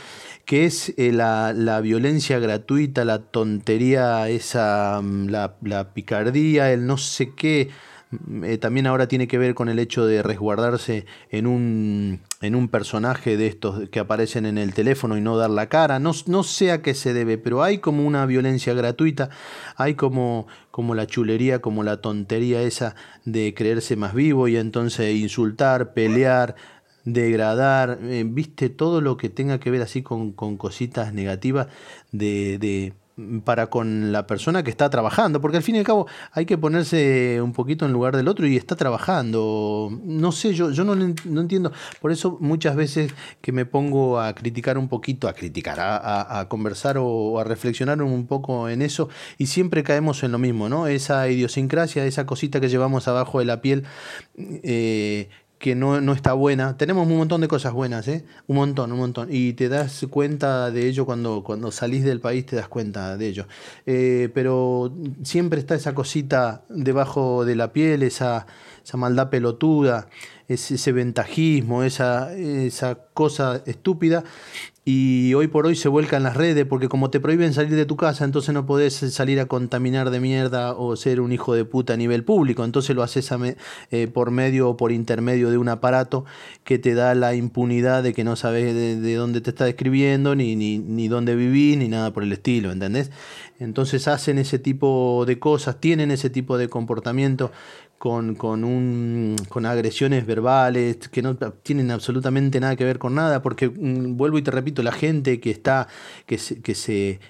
que es eh, la, la, violencia gratuita, la tontería, esa, mm, la, la picardía, el no sé qué. Mm, eh, también ahora tiene que ver con el hecho de resguardarse en un, en un personaje de estos que aparecen en el teléfono y no dar la cara. No, no sé a qué se debe, pero hay como una violencia gratuita, hay como, como la chulería, como la tontería esa de creerse más vivo y entonces insultar, pelear, degradar, eh, viste, todo lo que tenga que ver así con, con cositas negativas de, de, para con la persona que está trabajando, porque al fin y al cabo hay que ponerse un poquito en lugar del otro y está trabajando. No sé, yo, yo no, no entiendo. Por eso muchas veces que me pongo a criticar un poquito, a criticar, a, a, conversar o a reflexionar un poco en eso y siempre caemos en lo mismo, ¿no? Esa idiosincrasia, esa cosita que llevamos abajo de la piel. Eh, que no, no, está buena. Tenemos un montón de cosas buenas, ¿eh? Un montón, un montón. Y te das cuenta de ello cuando, cuando salís del país, te das cuenta de ello. Eh, pero siempre está esa cosita debajo de la piel, esa, esa maldad pelotuda, ese, ese ventajismo, esa, esa cosa estúpida y hoy por hoy se vuelca en las redes porque como te prohíben salir de tu casa, entonces no podés salir a contaminar de mierda o ser un hijo de puta a nivel público. Entonces lo haces eh, por medio o por intermedio de un aparato que te da la impunidad de que no sabes de, dónde te está escribiendo, ni, ni, ni dónde vivís, ni nada por el estilo, ¿entendés? Entonces hacen ese tipo de cosas, tienen ese tipo de comportamiento con, con, un, con agresiones verbales que no tienen absolutamente nada que ver con nada, porque mm, vuelvo y te repito, la gente que está, que se, que se,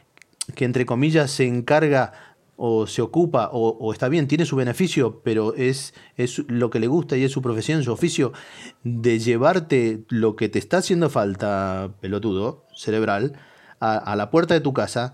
que entre comillas se encarga o se ocupa o, o, está bien, tiene su beneficio, pero es, es lo que le gusta y es su profesión, su oficio, de llevarte lo que te está haciendo falta, pelotudo, cerebral, a, a la puerta de tu casa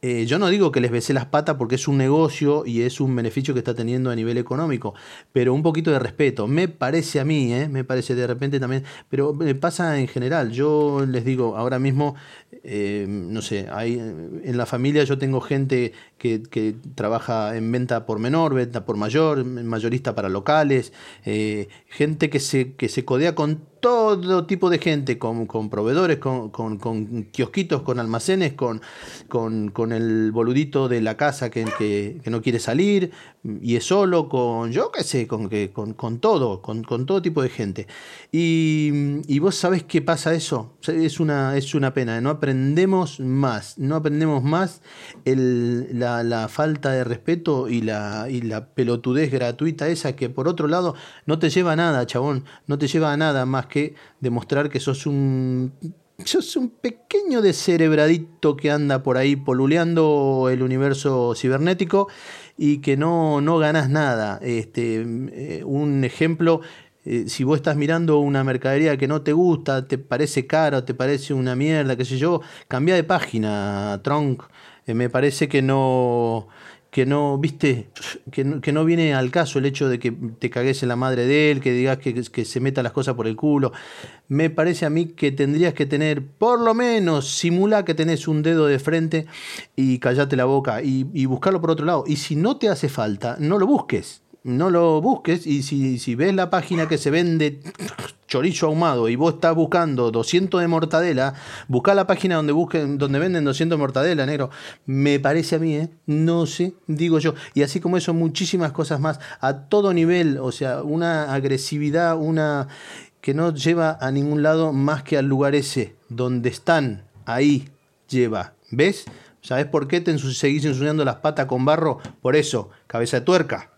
eh, yo no digo que les besé las patas porque es un negocio y es un beneficio que está teniendo a nivel económico, pero un poquito de respeto. Me parece a mí, ¿eh? me parece de repente también, pero pasa en general. Yo les digo, ahora mismo, eh, no sé, hay, en la familia yo tengo gente que, que, trabaja en venta por menor, venta por mayor, mayorista para locales, eh, gente que se, que se codea con todo tipo de gente, con, con proveedores, con, con, con, kiosquitos, con almacenes, con, con, el boludito de la casa que, que, que, no quiere salir y es solo, con yo qué sé, con, con, con todo, con, con todo tipo de gente. Y, y vos sabés qué pasa eso, es una, es una pena, no aprendemos más, no aprendemos más la, falta de respeto y la, y la pelotudez gratuita esa que por otro lado no te lleva a nada, chabón, no te lleva a nada más que demostrar que sos un sos un pequeño descerebradito que anda por ahí poluleando el universo cibernético y que no, no ganas nada. Este, eh, un ejemplo, eh, si vos estás mirando una mercadería que no te gusta, te parece caro, te parece una mierda, qué sé yo, cambia de página, Tronc. Eh, me parece que no que no, viste, que no, que no, viene al caso el hecho de que te cagues en la madre de él, que digas que, que, se meta las cosas por el culo. Me parece a mí que tendrías que tener, por lo menos, simula que tenés un dedo de frente y callate la boca y, y buscarlo por otro lado. Y si no te hace falta, no lo busques no lo busques y si, si, ves la página que se vende chorizo ahumado y vos estás buscando 200 de mortadela, busca la página donde busquen donde venden 200 de mortadela, negro. Me parece a mí, ¿eh? No sé, digo yo. Y así como eso, muchísimas cosas más a todo nivel, o sea, una agresividad, una que no lleva a ningún lado más que al lugar ese donde están, ahí lleva. ¿Ves? ¿Sabes por qué te seguís ensuciando las patas con barro? Por eso, cabeza de tuerca.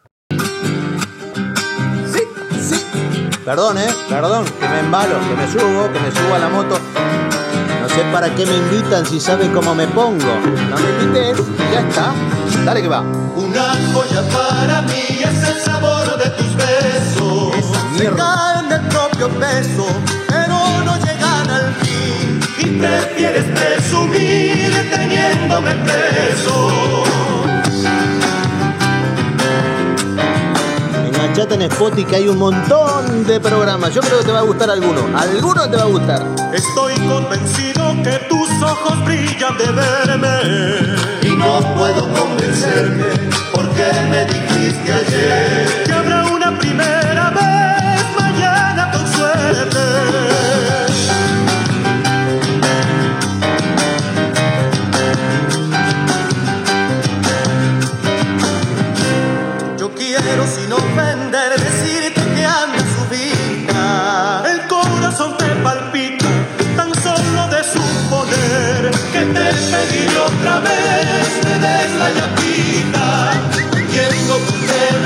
Perdón, eh, perdón, que me embalo, que me subo, que me subo a la moto. No sé para qué me invitan si saben cómo me pongo. No me invites, ya está. Dale que va. Una joya para mí es el sabor de tus besos. Se caen del propio peso, pero no llegan al fin. Y prefieres presumir teniéndome preso. Enganchate en Spotify que hay un montón de programas. Yo creo que te va a gustar alguno. Alguno te va a gustar. Estoy convencido que tus ojos brillan de verme. Y no puedo convencerme porque me dijiste ayer que habrá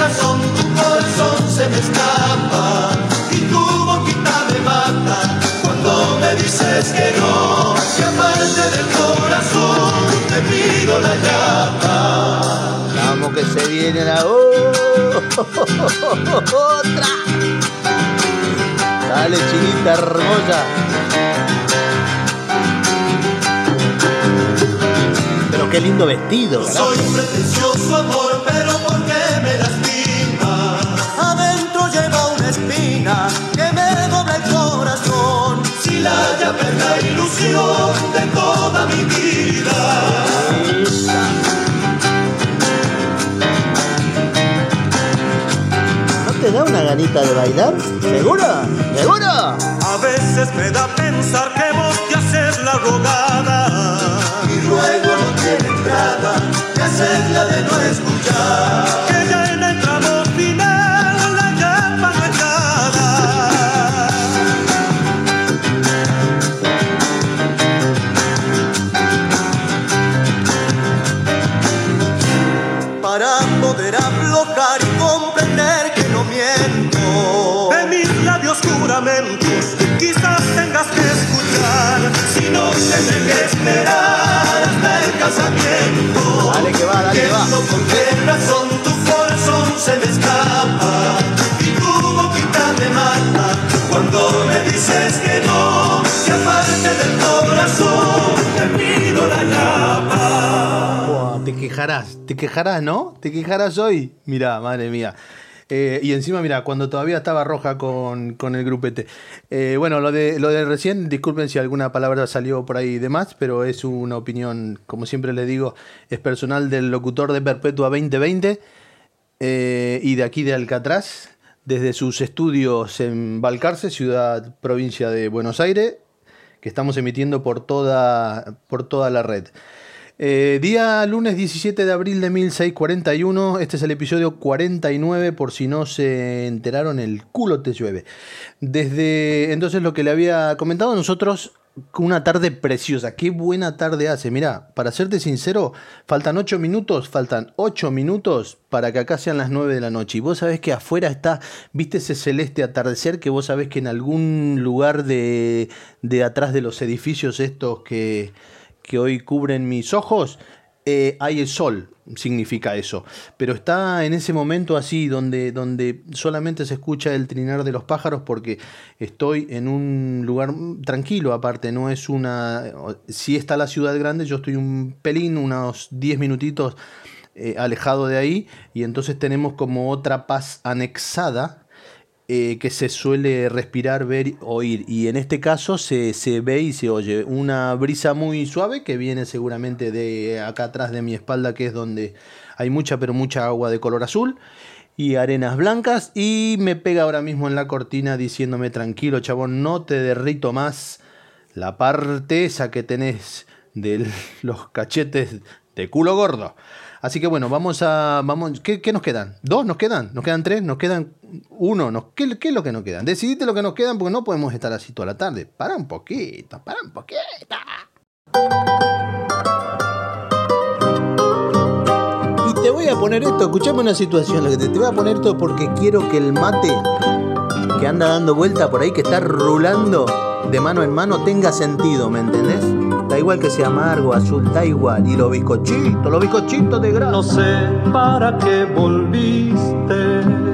corazón, tu corazón se me escapa y tu boquita me mata cuando me dices que no. Y aparte del corazón te pido la llama. Vamos que se viene la otra. Dale chinita hermosa. Pero qué lindo vestido. Soy un pretencioso amor, pero ¿por qué me das Espina que me dobla el corazón. Si la llave es la ilusión de toda mi vida. ¿No te da una ganita de bailar? ¿Seguro? ¿Seguro? A veces me da pensar que vos te haces la dices que no. Que aparte del corazón te pido la llama. Buah, te quejarás, te quejarás, ¿no? Te quejarás hoy. Mirá, madre mía. Eh, y encima, mira, cuando todavía estaba roja con, con el grupete. Eh, bueno, lo de, lo de recién, disculpen si alguna palabra salió por ahí de más, pero es una opinión, como siempre les digo, es personal del locutor de Perpetua 2020 eh, y de aquí de Alcatraz, desde sus estudios en Balcarce, ciudad, provincia de Buenos Aires, que estamos emitiendo por toda, por toda la red. Eh, día lunes 17 de abril de 1641, este es el episodio 49, por si no se enteraron, el culo te llueve. Desde entonces lo que le había comentado, nosotros una tarde preciosa, qué buena tarde hace. Mira, para serte sincero, faltan 8 minutos, faltan 8 minutos para que acá sean las 9 de la noche. Y vos sabés que afuera está, viste ese celeste atardecer que vos sabés que en algún lugar de, de atrás de los edificios estos que que hoy cubren mis ojos, eh, hay el sol, significa eso. Pero está en ese momento así, donde, donde solamente se escucha el trinar de los pájaros, porque estoy en un lugar tranquilo, aparte, no es una. Si está la ciudad grande, yo estoy un pelín, unos 10 minutitos eh, alejado de ahí, y entonces tenemos como otra paz anexada eh, que se suele respirar, ver, oír. Y en este caso se, se, ve y se oye una brisa muy suave que viene seguramente de acá atrás de mi espalda, que es donde hay mucha, pero mucha agua de color azul y arenas blancas. Y me pega ahora mismo en la cortina diciéndome, tranquilo, chabón, no te derrito más la parte esa que tenés de los cachetes de culo gordo. Así que bueno, vamos a. Vamos, ¿qué, ¿Qué, nos quedan? ¿Dos nos quedan? ¿Nos quedan tres? ¿Nos quedan uno? Nos, ¿qué, ¿Qué es lo que nos quedan? Decidite lo que nos quedan porque no podemos estar así toda la tarde. Para un poquito, para un poquito. Y te voy a poner esto, escuchame una situación, lo que te, te voy a poner esto porque quiero que el mate que anda dando vuelta por ahí, que está rulando de mano en mano, tenga sentido, ¿me entendés? Da igual que sea amargo, azul, da igual. Y los bizcochitos, los bizcochitos de grasa. No sé para qué volviste.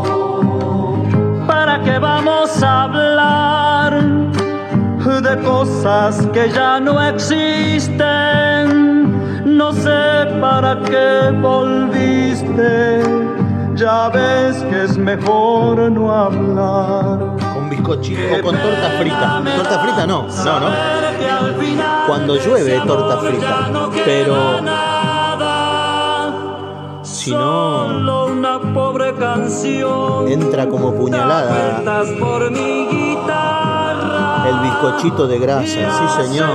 ¿Para qué vamos a hablar de cosas que ya no existen? No sé para qué volviste, ya ves que es mejor no hablar bizcochito o con torta frita. Torta frita no, no, no. Cuando llueve torta frita, pero si no entra como puñalada el bizcochito de grasa, sí señor.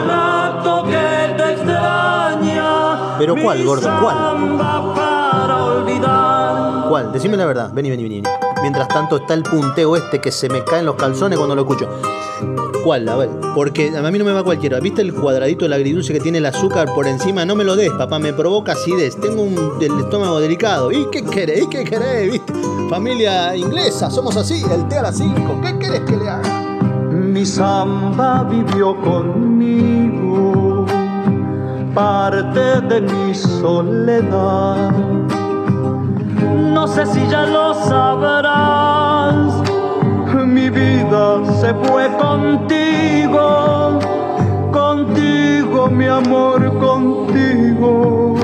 Pero cuál, gordo, cuál? ¿Cuál? Decime la verdad. Vení, vení, vení. Mientras tanto está el punteo este que se me caen los calzones cuando lo escucho. Porque a mí no me va cualquiera. ¿Viste el cuadradito del agridulce que tiene el azúcar por encima? No me lo des, papá, me provoca acidez. Tengo un, el estómago delicado. ¿Y qué querés? ¿Y qué querés? ¿Viste? Familia inglesa, somos así, el té a las 5. ¿Qué querés que le haga? Mi samba vivió conmigo, parte de mi soledad. No sé si ya lo sabrás, mi vida se fue contigo, contigo mi amor, contigo.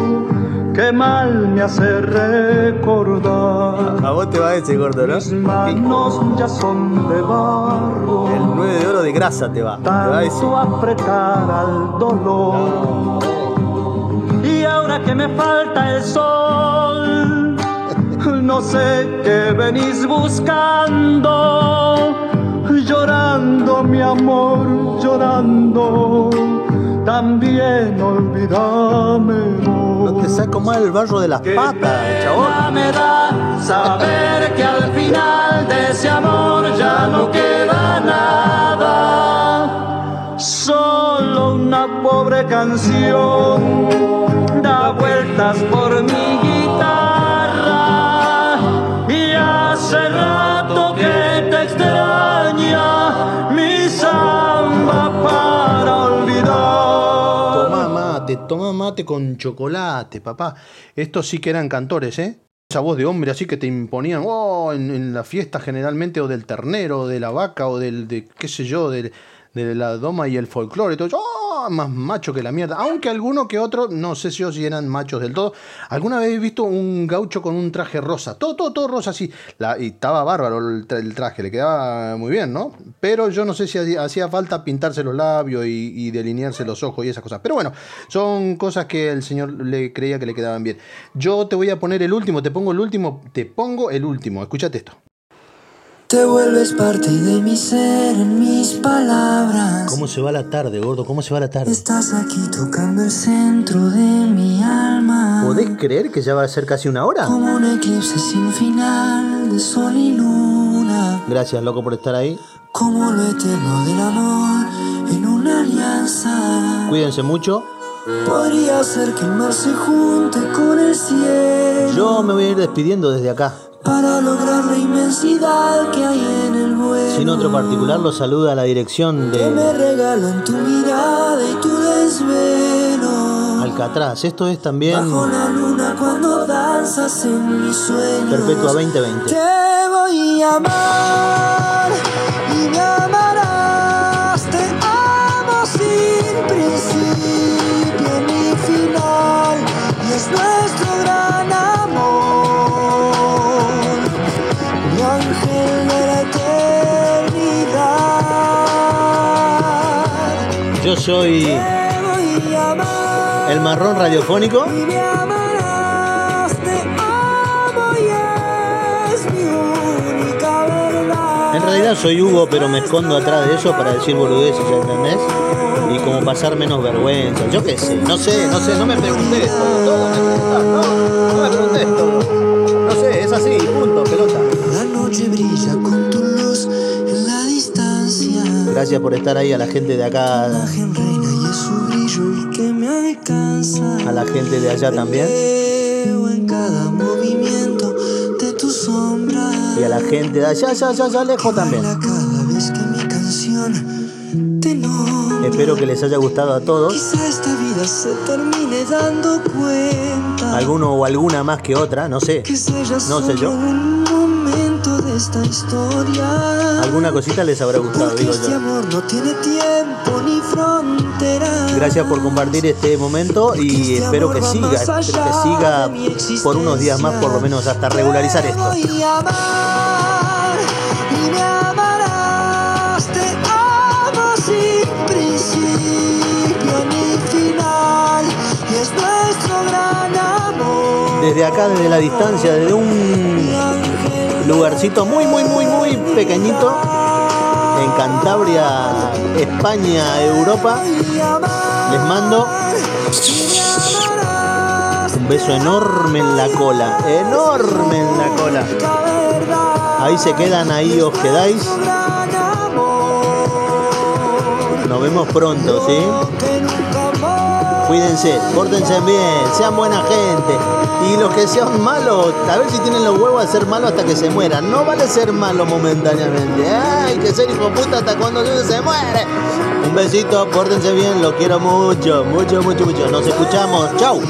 Qué mal me hace recordar. A vos te va ese gordo, ¿no? Mis manos ya son de barro. El 9 de oro de grasa te va. Te va ese. tanto apretar al dolor. Y ahora que me falta el sol, no sé qué venís buscando. Llorando, mi amor, llorando. También olvídame. No te saco más el barro de las patas, chabón. me da saber que al final de ese amor ya no queda nada. Solo una pobre canción da vueltas por mi guitarra. Y hace rato toma mate con chocolate, papá. Estos sí que eran cantores, ¿eh? Esa voz de hombre así que te imponían oh, en, en la fiesta generalmente, o del ternero, o de la vaca, o del, de qué sé yo, del- de la doma y el folclore. Todo, ¡oh! más macho que la mierda. Aunque alguno que otro, no sé si eran machos del todo. ¿Alguna vez he visto un gaucho con un traje rosa? Todo, todo, todo rosa así. La- y estaba bárbaro el, tra- el traje, le quedaba muy bien, ¿no? Pero yo no sé si hacía- hacía falta pintarse los labios y, y delinearse los ojos y esas cosas. Pero bueno, son cosas que el señor le creía que le quedaban bien. Yo te voy a poner el último, te pongo el último, te pongo el último. Escúchate esto. Te vuelves parte de mi ser en mis palabras. ¿Cómo se va la tarde, gordo? ¿Cómo se va la tarde? Estás aquí tocando el centro de mi alma. ¿Podés creer que ya va a ser casi una hora? Como un eclipse sin final de sol y luna. Gracias, loco, por estar ahí. Como lo eterno del amor en una alianza. Cuídense mucho. Podría ser que el mar se junte con el cielo. Yo me voy a ir despidiendo desde acá. Para lograr la inmensidad que hay en el vuelo. Sin otro particular, los saluda a la dirección Que me de regalan tu mirada y tu desvelo. Alcatraz. Esto es también Bajo la luna cuando danzas en mis sueños. Perpetua 2020. Te voy a amar soy el marrón radiofónico. En realidad soy Hugo, pero me escondo atrás de eso para decir boludeces, ¿entendés? Y como pasar menos vergüenza. Yo qué sé, no sé, no sé, no me preguntás, no, no me. Gracias por estar ahí a la gente de acá, a la gente de allá también. Y a la gente de allá, allá, allá, allá lejos también. Espero que les haya gustado a todos. Quizá esta vida se termine dando cuenta. Alguno o alguna más que otra, no sé. No sé yo. Esta historia. Alguna cosita les habrá gustado, Porque digo este yo. amor no tiene tiempo ni frontera. Gracias por compartir este momento y espero que siga, que siga por unos días más, por lo menos hasta regularizar esto. Voy a amar y me amarás. Te amo sin principio ni final. Y es nuestro gran amor. Desde acá, desde la distancia, desde un lugarcito muy, muy, muy, muy pequeñito, en Cantabria, España, Europa, les mando Un beso enorme en la cola, enorme en la cola. Ahí se quedan, ahí os quedáis. Nos vemos pronto, ¿sí? Cuídense, pórtense bien, sean buena gente. Y los que sean malos, a ver si tienen los huevos de ser malos hasta que se mueran. No vale ser malo momentáneamente. Hay que ser hijo puta hasta cuando se muere. Un besito, pórtense bien, los quiero mucho, mucho, mucho, mucho. Nos escuchamos. Chau.